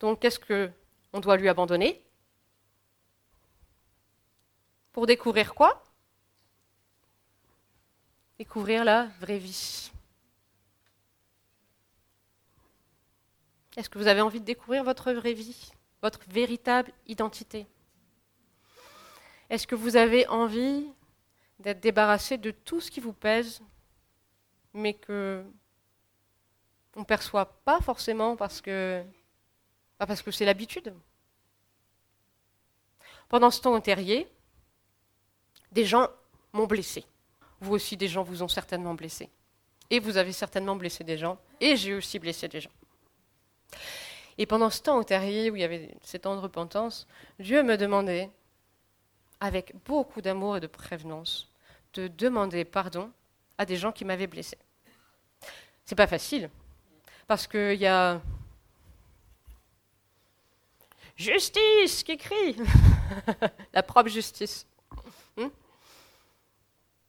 Donc, qu'est-ce qu'on doit lui abandonner? Pour découvrir quoi? Découvrir la vraie vie. Est-ce que vous avez envie de découvrir votre vraie vie, votre véritable identité? Est-ce que vous avez envie d'être débarrassé de tout ce qui vous pèse, mais que on ne perçoit pas forcément parce que parce que c'est l'habitude? Pendant ce temps au terrier, des gens m'ont blessé. Vous aussi, des gens vous ont certainement blessé. Et vous avez certainement blessé des gens. Et j'ai aussi blessé des gens. Et pendant ce temps au terrier où il y avait ces temps de repentance, Dieu me demandait, avec beaucoup d'amour et de prévenance, de demander pardon à des gens qui m'avaient blessé. C'est pas facile, parce qu'il y a justice qui crie, la propre justice.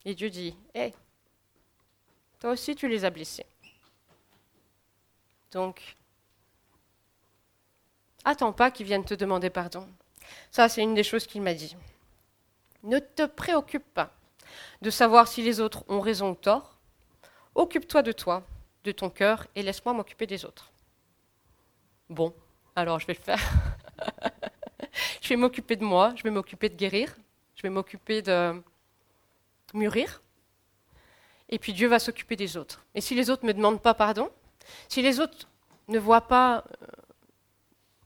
Et Dieu dit, hé, toi aussi tu les as blessés. Donc, attends pas qu'ils viennent te demander pardon. Ça, c'est une des choses qu'il m'a dit. Ne te préoccupe pas de savoir si les autres ont raison ou tort. Occupe-toi de toi, de ton cœur, et laisse-moi m'occuper des autres. Bon, alors je vais le faire. je vais m'occuper de moi, je vais m'occuper de guérir, je vais m'occuper de mûrir, et puis Dieu va s'occuper des autres. Et si les autres ne me demandent pas pardon, si les autres ne voient pas euh,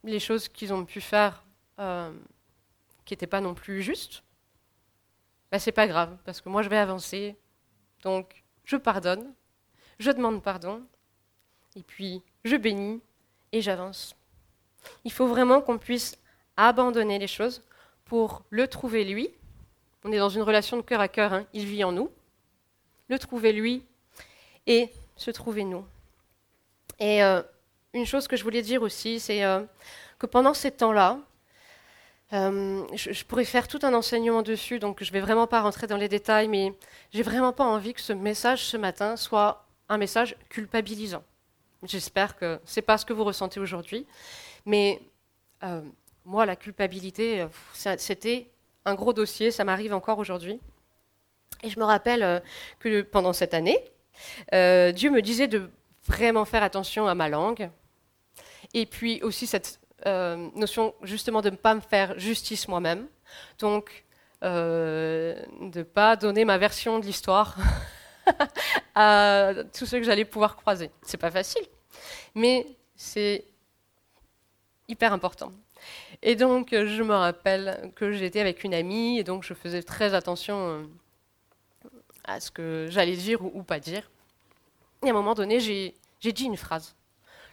les choses qu'ils ont pu faire euh, qui n'étaient pas non plus justes, ben c'est pas grave, parce que moi je vais avancer. Donc je pardonne, je demande pardon, et puis je bénis et j'avance. Il faut vraiment qu'on puisse abandonner les choses pour le trouver lui. On est dans une relation de cœur à cœur, hein. il vit en nous. Le trouver lui et se trouver nous. Et euh, une chose que je voulais dire aussi, c'est euh, que pendant ces temps-là, euh, je, pourrais faire tout un enseignement dessus, donc je ne vais vraiment pas rentrer dans les détails, mais j'ai vraiment pas envie que ce message ce matin soit un message culpabilisant. J'espère que ce n'est pas ce que vous ressentez aujourd'hui, mais moi, la culpabilité, c'était un gros dossier, ça m'arrive encore aujourd'hui. Et je me rappelle euh, que pendant cette année, Dieu me disait de vraiment faire attention à ma langue, et puis aussi cette euh, notion justement de ne pas me faire justice moi-même, donc euh, de ne pas donner ma version de l'histoire à tous ceux que j'allais pouvoir croiser. C'est pas facile, mais c'est hyper important. Et donc, je me rappelle que j'étais avec une amie, et donc je faisais très attention euh, à ce que j'allais dire ou, ou, pas dire. Et à un moment donné, j'ai dit une phrase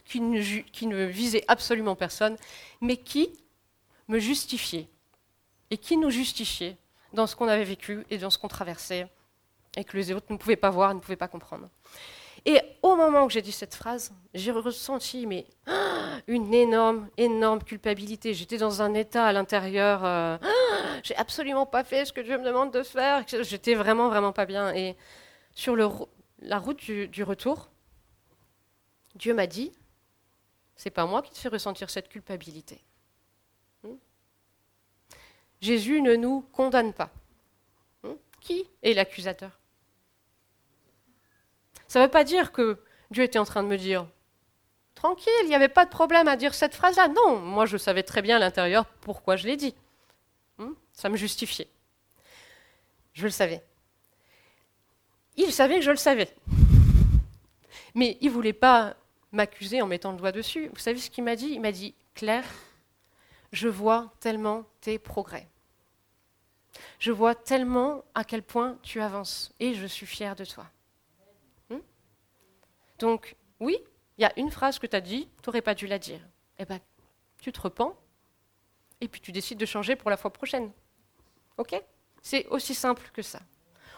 qui ne, visait absolument personne, mais qui me justifiait. Et qui nous justifiait dans ce qu'on avait vécu et dans ce qu'on traversait, et que les autres ne pouvaient pas voir, ne pouvaient pas comprendre. Et au moment où j'ai dit cette phrase, j'ai ressenti mais, une énorme, énorme culpabilité. J'étais dans un état à l'intérieur, euh, j'ai absolument pas fait ce que Dieu me demande de faire. J'étais vraiment, vraiment pas bien. Et sur la route du retour, Dieu m'a dit c'est pas moi qui te fais ressentir cette culpabilité. Hmm? Jésus ne nous condamne pas. Hmm? Qui est l'accusateur? Ça ne veut pas dire que Dieu était en train de me dire tranquille, il n'y avait pas de problème à dire cette phrase-là. Non, moi je savais très bien à l'intérieur pourquoi je l'ai dit. Hmm? Ça me justifiait. Je le savais. Il savait que je le savais. Mais il ne voulait pas m'accuser en mettant le doigt dessus. Vous savez ce qu'il m'a dit? Il m'a dit, Claire, je vois tellement tes progrès. Je vois tellement à quel point tu avances et je suis fière de toi. Hmm? Donc, oui, il y a une phrase que tu as dit, tu n'aurais pas dû la dire. Eh bien, tu te repens et puis tu décides de changer pour la fois prochaine. OK? C'est aussi simple que ça.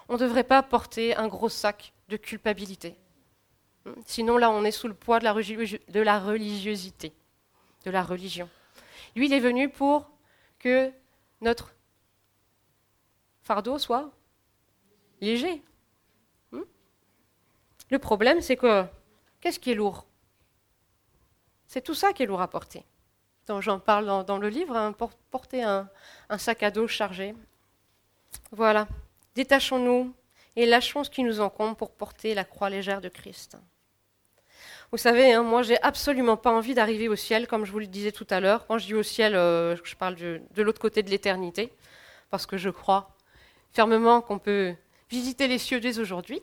On ne devrait pas porter un gros sac de culpabilité. Sinon, là, on est sous le poids de la, religiosité, de la religion. Lui, il est venu pour que notre fardeau soit léger. Le problème, c'est que qu'est-ce qui est lourd? C'est tout ça qui est lourd à porter. J'en parle dans, le livre, hein, porter un sac à dos chargé. Voilà. Détachons-nous et lâchons ce qui nous encombre pour porter la croix légère de Christ. Vous savez, hein, moi, j'ai absolument pas envie d'arriver au ciel, comme je vous le disais tout à l'heure. Quand je dis au ciel, euh, je parle de l'autre côté de l'éternité, parce que je crois fermement qu'on peut visiter les cieux dès aujourd'hui.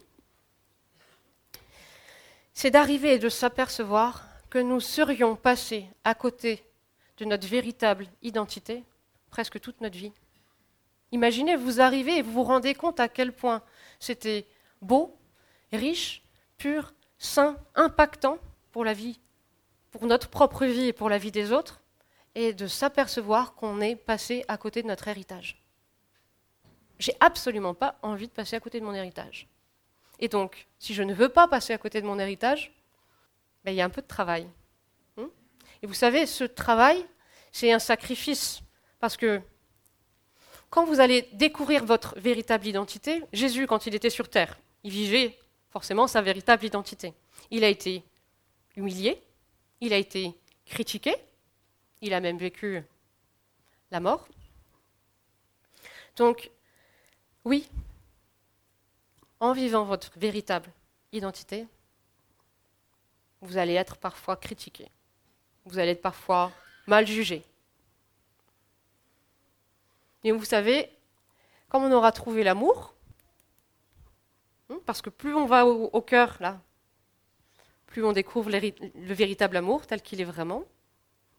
C'est d'arriver et de s'apercevoir que nous serions passés à côté de notre véritable identité presque toute notre vie. Imaginez, vous arrivez et vous vous rendez compte à quel point c'était beau, riche, pur, sain, impactant pour la vie, pour notre propre vie et pour la vie des autres, et de s'apercevoir qu'on est passé à côté de notre héritage. J'ai absolument pas envie de passer à côté de mon héritage. Et donc, si je ne veux pas passer à côté de mon héritage, ben, il y a un peu de travail. Hmm et vous savez, ce travail, c'est un sacrifice. Parce que quand vous allez découvrir votre véritable identité, Jésus, quand il était sur terre, il vivait forcément sa véritable identité. Il a été humilié, il a été critiqué, il a même vécu la mort. Donc, oui, en vivant votre véritable identité, vous allez être parfois critiqué. Vous allez être parfois mal jugé. Et vous savez, comme on aura trouvé l'amour, hein, parce que plus on va au, cœur, là, plus on découvre le véritable amour tel qu'il est vraiment,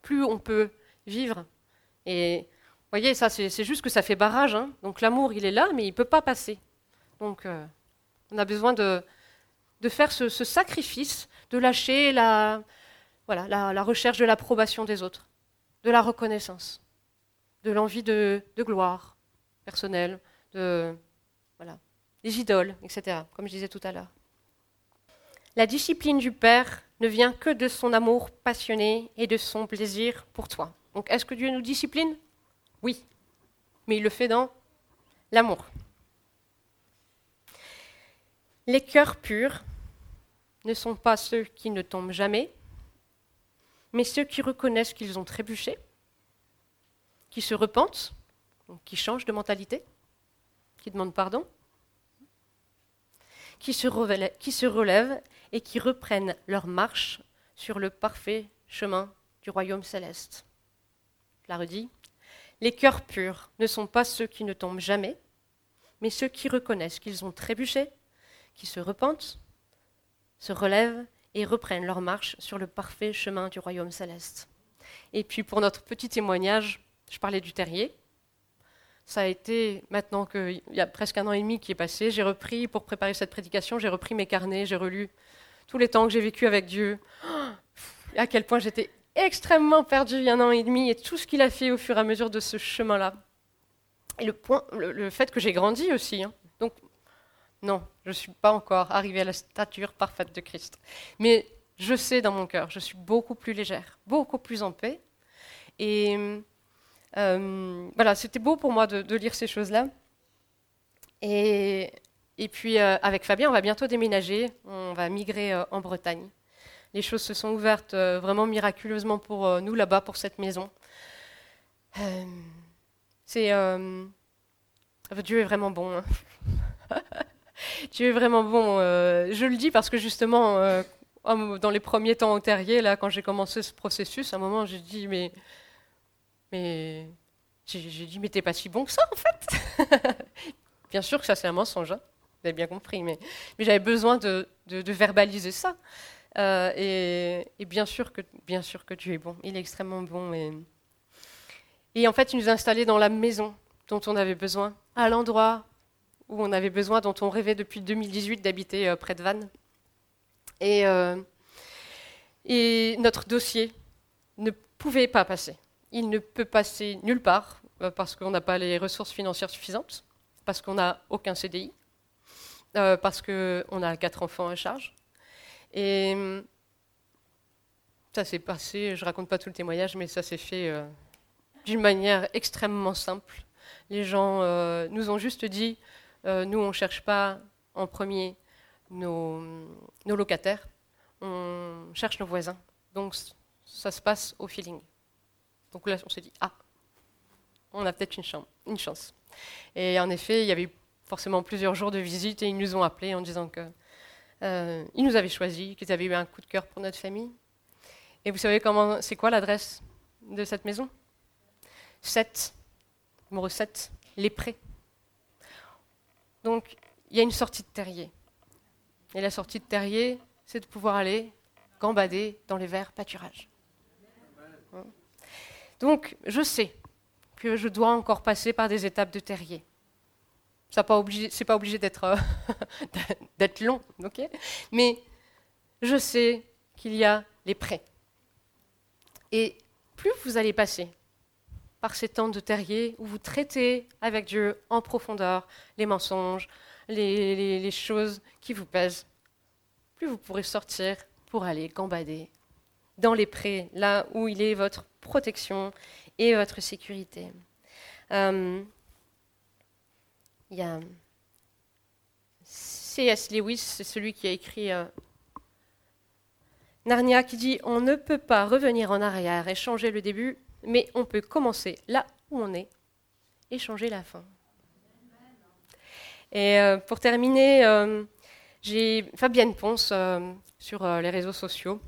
plus on peut vivre. Et vous voyez, ça, c'est juste que ça fait barrage. Hein. Donc l'amour, il est là, mais il ne peut pas passer. Donc euh, on a besoin de, faire ce, sacrifice, de lâcher la, recherche de l'approbation des autres, de la reconnaissance, de l'envie de, de, gloire personnelle, de voilà, des idoles, etc., comme je disais tout à l'heure. La discipline du Père ne vient que de son amour passionné et de son plaisir pour toi. Donc est-ce que Dieu nous discipline? Oui, mais il le fait dans l'amour. Les cœurs purs ne sont pas ceux qui ne tombent jamais, mais ceux qui reconnaissent qu'ils ont trébuché, qui se repentent, qui changent de mentalité, qui demandent pardon, qui se, relèvent, et qui reprennent leur marche sur le parfait chemin du royaume céleste. Je la redis. Les cœurs purs ne sont pas ceux qui ne tombent jamais, mais ceux qui reconnaissent qu'ils ont trébuché, qui se repentent, se relèvent et reprennent leur marche sur le parfait chemin du royaume céleste. Et puis pour notre petit témoignage, je parlais du terrier. Ça a été, maintenant qu'il y a presque un an et demi qui est passé, j'ai repris, pour préparer cette prédication, j'ai repris mes carnets, j'ai relu tous les temps que j'ai vécu avec Dieu, à quel point j'étais extrêmement perdue il y a un an et demi, et tout ce qu'il a fait au fur et à mesure de ce chemin-là. Et le, point, le, fait que j'ai grandi aussi. Hein. Non, je ne suis pas encore arrivée à la stature parfaite de Christ. Mais je sais dans mon cœur, je suis beaucoup plus légère, beaucoup plus en paix. Et euh, voilà, c'était beau pour moi de, lire ces choses-là. Et, puis euh, avec Fabien, on va bientôt déménager, on va migrer euh, en Bretagne. Les choses se sont ouvertes vraiment miraculeusement pour nous là-bas, pour cette maison. c'est Dieu est vraiment bon. Hein. tu es vraiment bon. Euh, je le dis parce que justement, euh, dans les premiers temps au terrier, là, quand j'ai commencé ce processus, à un moment, j'ai dit, mais, mais, j'ai dit, mais t'es pas si bon que ça, en fait. bien sûr que ça, c'est un mensonge, hein. vous avez bien compris, mais, j'avais besoin de, verbaliser ça. Euh, et, bien sûr que, bien sûr que Dieu est bon. Il est extrêmement bon. Et, et en fait, il nous a installés dans la maison dont on avait besoin, à l'endroit où on avait besoin, dont on rêvait depuis 2018 d'habiter euh, près de Vannes. Et, euh, et notre dossier ne pouvait pas passer. Il ne peut passer nulle part euh, parce qu'on n'a pas les ressources financières suffisantes, parce qu'on n'a aucun CDI, parce qu'on a quatre enfants à charge. Et ça s'est passé, je ne raconte pas tout le témoignage, mais ça s'est fait d'une manière extrêmement simple. Les gens nous ont juste dit euh, nous, on ne cherche pas en premier nos, locataires, on cherche nos voisins. Donc ça se passe au feeling. Donc là, on s'est dit, ah, on a peut-être une, une, chance. Et en effet, il y avait forcément plusieurs jours de visite et ils nous ont appelés en disant qu'ils euh, nous avaient choisi, qu'ils avaient eu un coup de cœur pour notre famille. Et vous savez comment, c'est quoi l'adresse de cette maison? 7, numéro 7, les prés. Donc, il y a une sortie de terrier. Et la sortie de terrier, c'est de pouvoir aller gambader dans les verts pâturages. Donc, je sais que je dois encore passer par des étapes de terrier. Ce n'est pas obligé, d'être, euh, long, mais je sais qu'il y a les prêts. Et plus vous allez passer par ces temps de terrier où vous traitez avec Dieu en profondeur les mensonges, les, choses qui vous pèsent, plus vous pourrez sortir pour aller gambader dans les prés, là où il est votre protection et votre sécurité. Euh, il y a C.S. Lewis, c'est celui qui a écrit euh, Narnia, qui dit On ne peut pas revenir en arrière et changer le début, mais on peut commencer là où on est et changer la fin. Et euh, pour terminer, euh, J'ai Fabienne Ponce euh, sur les réseaux sociaux.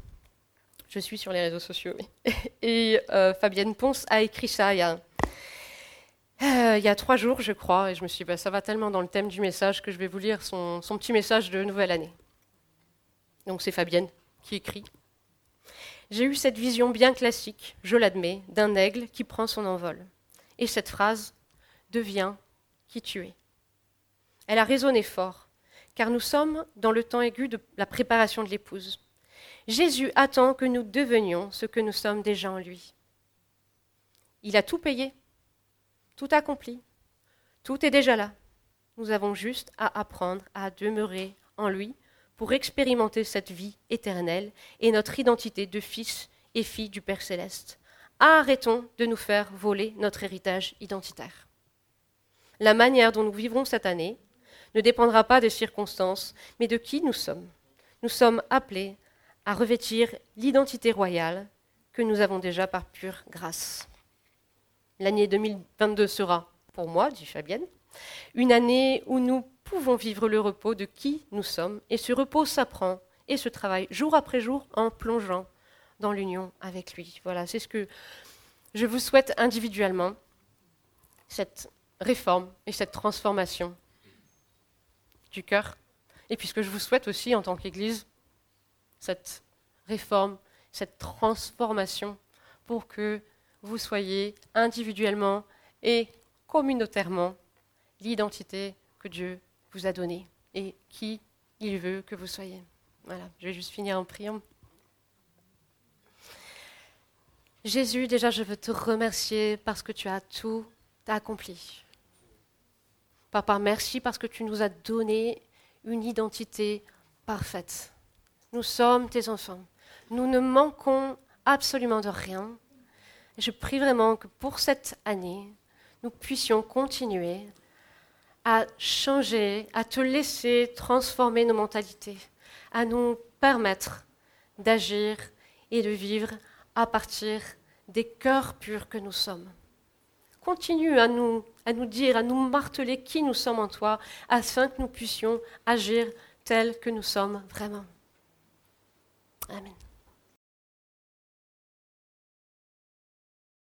Je suis sur les réseaux sociaux. Et Fabienne Ponce a écrit ça il y a, trois jours, je crois. Et je me suis dit, bah, ça va tellement dans le thème du message que je vais vous lire son petit message de nouvelle année. Donc c'est Fabienne qui écrit. J'ai eu cette vision bien classique, je l'admets, d'un aigle qui prend son envol. Et cette phrase devient qui tu es. Elle a résonné fort, car nous sommes dans le temps aigu de la préparation de l'épouse. Jésus attend que nous devenions ce que nous sommes déjà en lui. Il a tout payé, tout accompli, tout est déjà là. Nous avons juste à apprendre à demeurer en lui pour expérimenter cette vie éternelle et notre identité de fils et filles du Père céleste. Arrêtons de nous faire voler notre héritage identitaire. La manière dont nous vivrons cette année ne dépendra pas des circonstances, mais de qui nous sommes. Nous sommes appelés à revêtir l'identité royale que nous avons déjà par pure grâce. L'année 2022 sera, pour moi, dit Fabienne, une année où nous pouvons vivre le repos de qui nous sommes, et ce repos s'apprend et se travaille jour après jour en plongeant dans l'union avec lui. Voilà, c'est ce que je vous souhaite individuellement, cette réforme et cette transformation du cœur. Et puisque je vous souhaite aussi, en tant qu'Église, cette réforme, cette transformation pour que vous soyez individuellement et communautairement l'identité que Dieu vous a donnée et qui il veut que vous soyez. Voilà, je vais juste finir en priant. Jésus, déjà, je veux te remercier parce que tu as tout accompli. Papa, merci parce que tu nous as donné une identité parfaite. Nous sommes tes enfants. Nous ne manquons absolument de rien. Je prie vraiment que pour cette année, nous puissions continuer à changer, à te laisser transformer nos mentalités, à nous permettre d'agir et de vivre à partir des cœurs purs que nous sommes. Continue à nous, à nous dire, à nous marteler qui nous sommes en toi, afin que nous puissions agir tel que nous sommes vraiment. Amen.